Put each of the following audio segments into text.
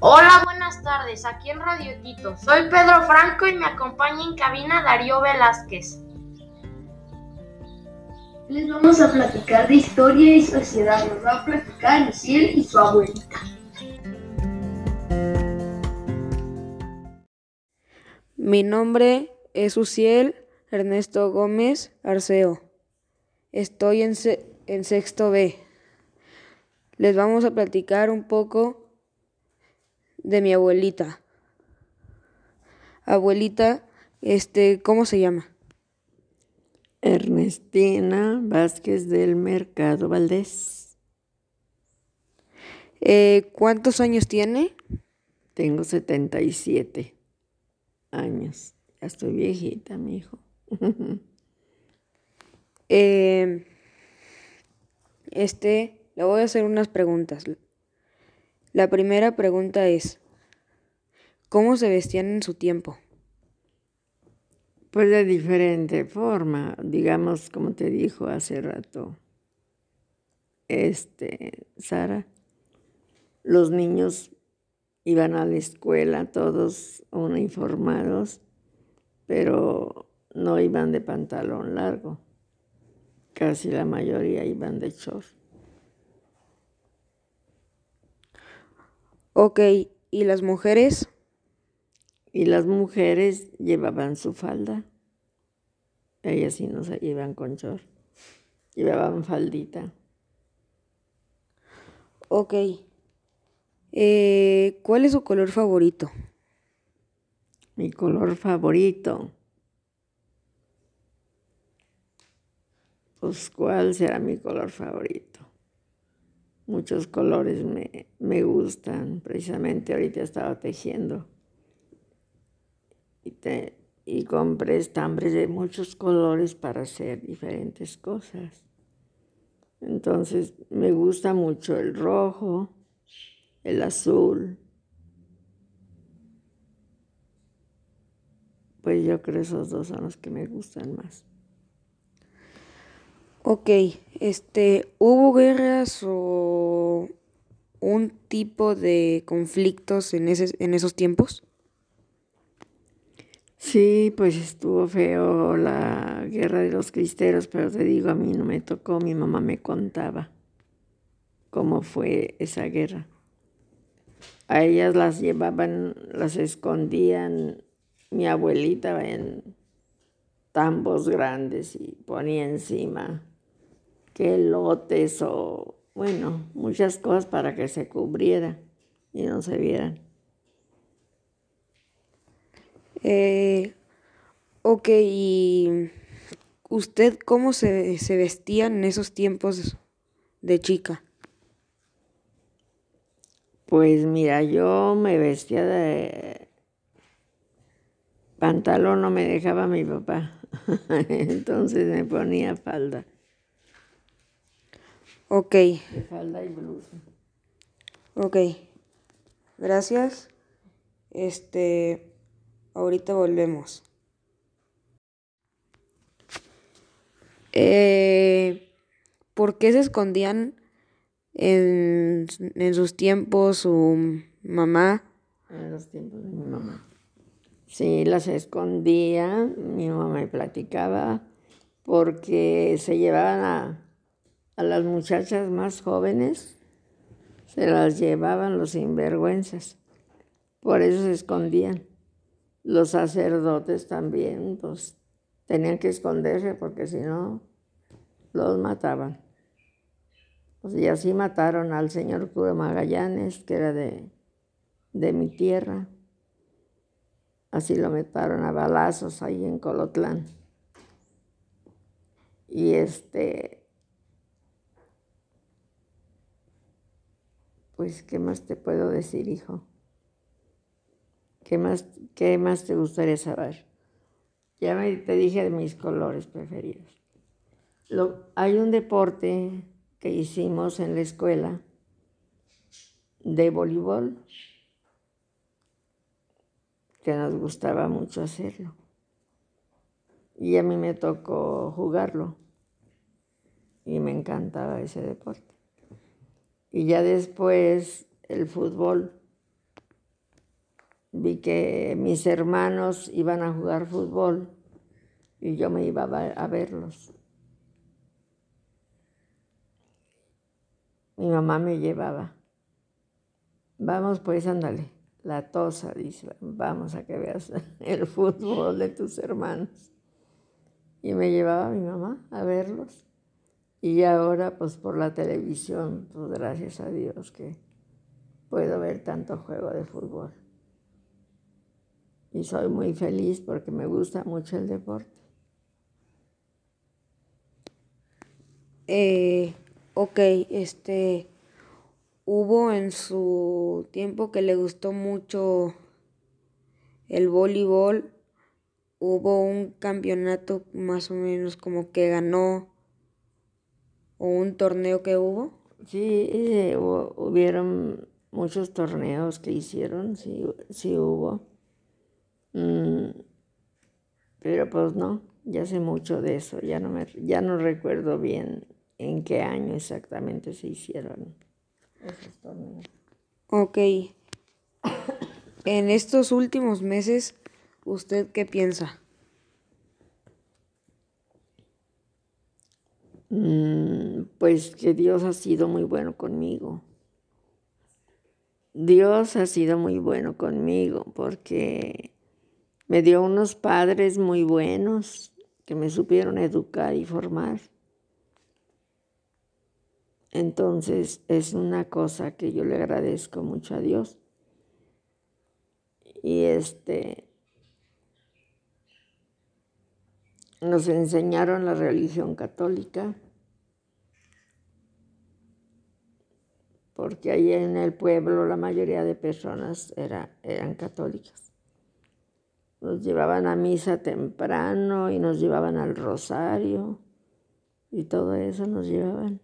Hola, buenas tardes, aquí en Radio Tito. Soy Pedro Franco y me acompaña en cabina Darío Velázquez. Les vamos a platicar de historia y sociedad. Nos va a platicar Luciel y su abuelita. Mi nombre es Uciel Ernesto Gómez Arceo. Estoy en, en sexto B. Les vamos a platicar un poco de mi abuelita. Abuelita, este, ¿cómo se llama? Ernestina Vázquez del Mercado Valdés. Eh, ¿Cuántos años tiene? Tengo 77 años. Ya estoy viejita, mi hijo. eh, este, le voy a hacer unas preguntas. La primera pregunta es, ¿cómo se vestían en su tiempo? Pues de diferente forma, digamos, como te dijo hace rato, este, Sara, los niños iban a la escuela todos uniformados, pero no iban de pantalón largo. Casi la mayoría iban de short. Ok, ¿y las mujeres? Y las mujeres llevaban su falda. Ellas sí no se iban con short. Llevaban faldita. Ok. Eh, ¿Cuál es su color favorito? Mi color favorito. Pues, ¿cuál será mi color favorito? Muchos colores me, me gustan. Precisamente ahorita estaba tejiendo. Y, te, y compré estambres de muchos colores para hacer diferentes cosas. Entonces, me gusta mucho el rojo, el azul. Pues yo creo esos dos son los que me gustan más. Ok, este, ¿hubo guerras o un tipo de conflictos en, ese, en esos tiempos? Sí, pues estuvo feo la guerra de los cristeros, pero te digo, a mí no me tocó, mi mamá me contaba cómo fue esa guerra. A ellas las llevaban, las escondían mi abuelita en tambos grandes y ponía encima que lotes o, bueno, muchas cosas para que se cubriera y no se vieran. Eh, ok, ¿y usted cómo se, se vestía en esos tiempos de chica? Pues mira, yo me vestía de pantalón, no me dejaba mi papá, entonces me ponía falda. Ok. De falda y blusa. Ok. Gracias. Este, ahorita volvemos. Eh, ¿Por qué se escondían en, en sus tiempos su mamá? En los tiempos de mi mamá. Sí, las escondía, mi mamá me platicaba, porque se llevaban a, a las muchachas más jóvenes, se las llevaban los sinvergüenzas, por eso se escondían. Los sacerdotes también, pues tenían que esconderse porque si no, los mataban. Pues, y así mataron al señor cura Magallanes, que era de, de mi tierra. Así lo mataron a balazos ahí en Colotlán. Y este. Pues, ¿qué más te puedo decir, hijo? ¿Qué más, qué más te gustaría saber? Ya me, te dije de mis colores preferidos. Hay un deporte que hicimos en la escuela de voleibol que nos gustaba mucho hacerlo. Y a mí me tocó jugarlo y me encantaba ese deporte. Y ya después el fútbol, vi que mis hermanos iban a jugar fútbol y yo me iba a verlos. Mi mamá me llevaba. Vamos pues, ándale. La tosa dice, vamos a que veas el fútbol de tus hermanos. Y me llevaba mi mamá a verlos. Y ahora, pues por la televisión, pues gracias a Dios que puedo ver tanto juego de fútbol. Y soy muy feliz porque me gusta mucho el deporte. Eh, ok, este, hubo en su tiempo que le gustó mucho el voleibol, hubo un campeonato más o menos como que ganó o un torneo que hubo? Sí, eh, hubieron muchos torneos que hicieron, sí, sí hubo. Mm, pero pues no, ya sé mucho de eso, ya no, me, ya no recuerdo bien en qué año exactamente se hicieron esos torneos. Ok. en estos últimos meses, ¿usted qué piensa? Pues que Dios ha sido muy bueno conmigo. Dios ha sido muy bueno conmigo porque me dio unos padres muy buenos que me supieron educar y formar. Entonces es una cosa que yo le agradezco mucho a Dios. Y este nos enseñaron la religión católica, porque ahí en el pueblo la mayoría de personas era, eran católicas. Nos llevaban a misa temprano y nos llevaban al rosario y todo eso nos llevaban.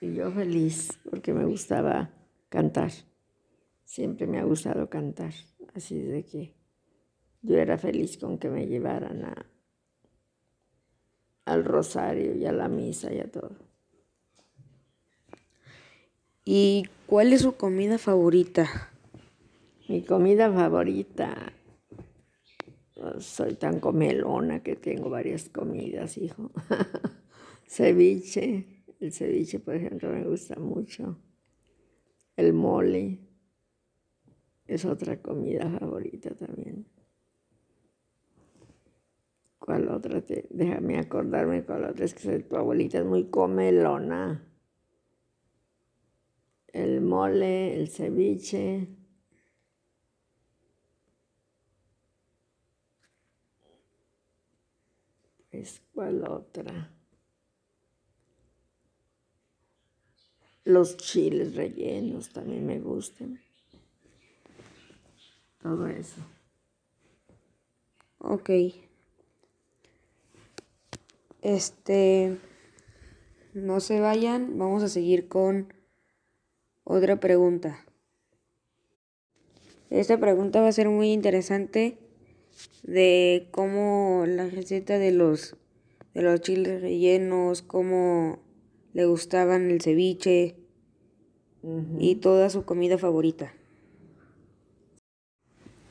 Y yo feliz porque me gustaba cantar. Siempre me ha gustado cantar. Así de que yo era feliz con que me llevaran a, al rosario y a la misa y a todo. ¿Y cuál es su comida favorita? Mi comida favorita. Soy tan comelona que tengo varias comidas, hijo. ceviche. El ceviche, por ejemplo, me gusta mucho. El mole es otra comida favorita también. ¿Cuál otra? Déjame acordarme cuál otra. Es que tu abuelita es muy comelona. El mole, el ceviche. Pues, ¿cuál otra? Los chiles rellenos también me gustan. Todo eso. Ok. Este, no se vayan, vamos a seguir con otra pregunta. Esta pregunta va a ser muy interesante de cómo la receta de los de los chiles rellenos, cómo le gustaban el ceviche y toda su comida favorita.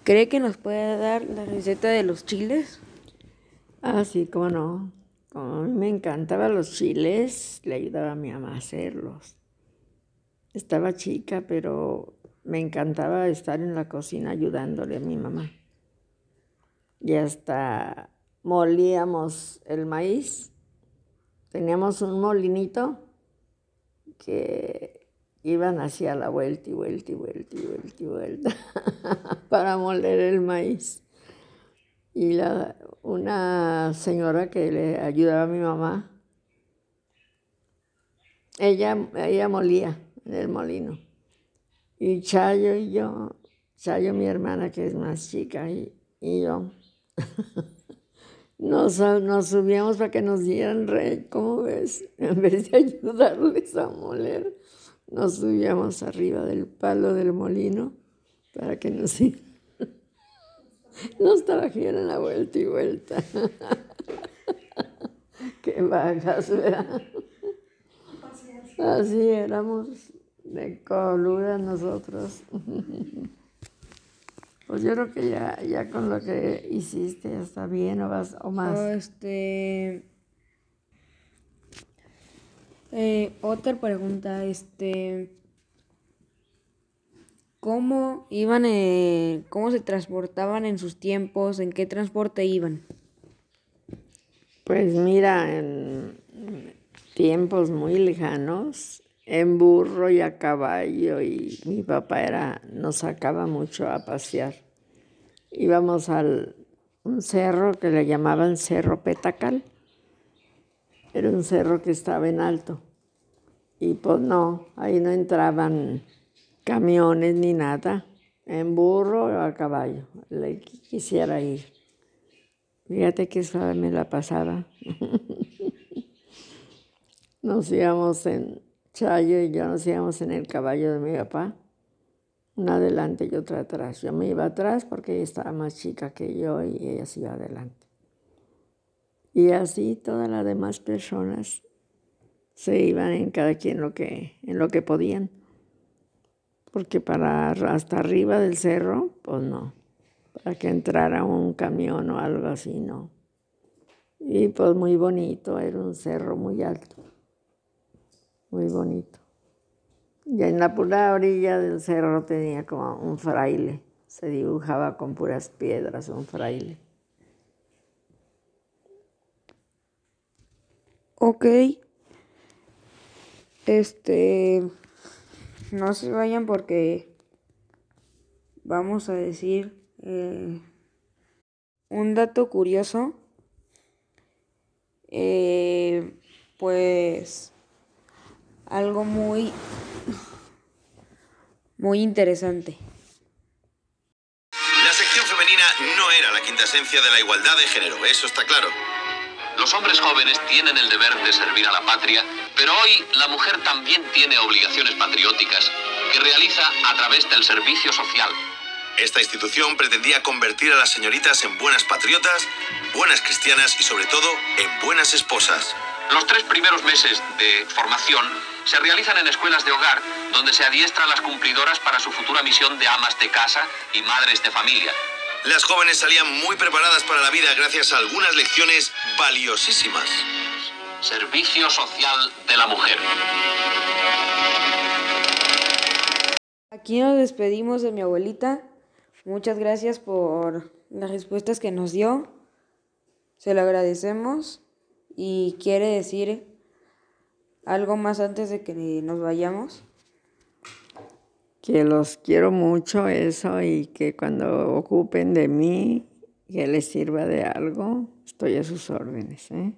¿Cree que nos puede dar la receta de los chiles? Ah, sí, cómo no. Como a mí me encantaban los chiles, le ayudaba a mi mamá a hacerlos. Estaba chica, pero me encantaba estar en la cocina ayudándole a mi mamá. Y hasta molíamos el maíz. Teníamos un molinito que iban hacia la vuelta y vuelta y vuelta y vuelta y vuelta para moler el maíz. Y la, una señora que le ayudaba a mi mamá, ella, ella molía en el molino. Y Chayo y yo, Chayo mi hermana que es más chica y, y yo, nos, nos, subíamos para que nos dieran rey, ¿cómo ves? En vez de ayudarles a moler, nos subíamos arriba del palo del molino para que nos nos trajeron la vuelta y vuelta. Qué vagas, ¿verdad? Así éramos de coludas nosotros. Pues yo creo que ya, ya con lo que hiciste ya está bien o, vas, o más. Este. Eh, otra pregunta, este. ¿Cómo iban, eh, cómo se transportaban en sus tiempos? ¿En qué transporte iban? Pues mira, en tiempos muy lejanos, en burro y a caballo, y mi papá era, nos sacaba mucho a pasear. Íbamos al un cerro que le llamaban Cerro Petacal. Era un cerro que estaba en alto. Y pues no, ahí no entraban camiones ni nada, en burro o a caballo, le quisiera ir. Fíjate que suave me la pasaba. nos íbamos en Chayo y yo nos íbamos en el caballo de mi papá, una adelante y otra atrás. Yo me iba atrás porque ella estaba más chica que yo y ella se iba adelante. Y así todas las demás personas se iban en cada quien lo que, en lo que podían porque para hasta arriba del cerro, pues no, para que entrara un camión o algo así, no. Y pues muy bonito, era un cerro muy alto, muy bonito. Y en la pura orilla del cerro tenía como un fraile, se dibujaba con puras piedras un fraile. Ok. Este no se vayan porque vamos a decir eh, un dato curioso. Eh, pues algo muy muy interesante. La sección femenina no era la quinta esencia de la igualdad de género, eso está claro. Los hombres jóvenes tienen el deber de servir a la patria, pero hoy la mujer también tiene obligaciones patrióticas que realiza a través del servicio social. Esta institución pretendía convertir a las señoritas en buenas patriotas, buenas cristianas y sobre todo en buenas esposas. Los tres primeros meses de formación se realizan en escuelas de hogar donde se adiestra a las cumplidoras para su futura misión de amas de casa y madres de familia. Las jóvenes salían muy preparadas para la vida gracias a algunas lecciones valiosísimas. Servicio Social de la Mujer. Aquí nos despedimos de mi abuelita. Muchas gracias por las respuestas que nos dio. Se lo agradecemos. Y quiere decir algo más antes de que nos vayamos que los quiero mucho eso y que cuando ocupen de mí, que les sirva de algo, estoy a sus órdenes. ¿eh?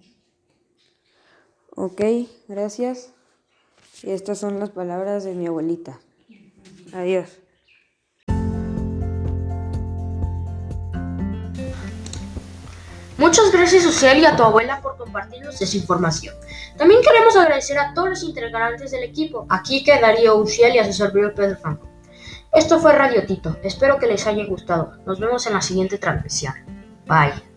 Ok, gracias. Y estas son las palabras de mi abuelita. Adiós. Muchas gracias Social y a tu abuela por compartirnos esa información. También queremos agradecer a todos los integrantes del equipo, a Kike, Darío, Uciel y a su servidor Pedro Franco. Esto fue Radio Tito, espero que les haya gustado. Nos vemos en la siguiente transmisión. Bye.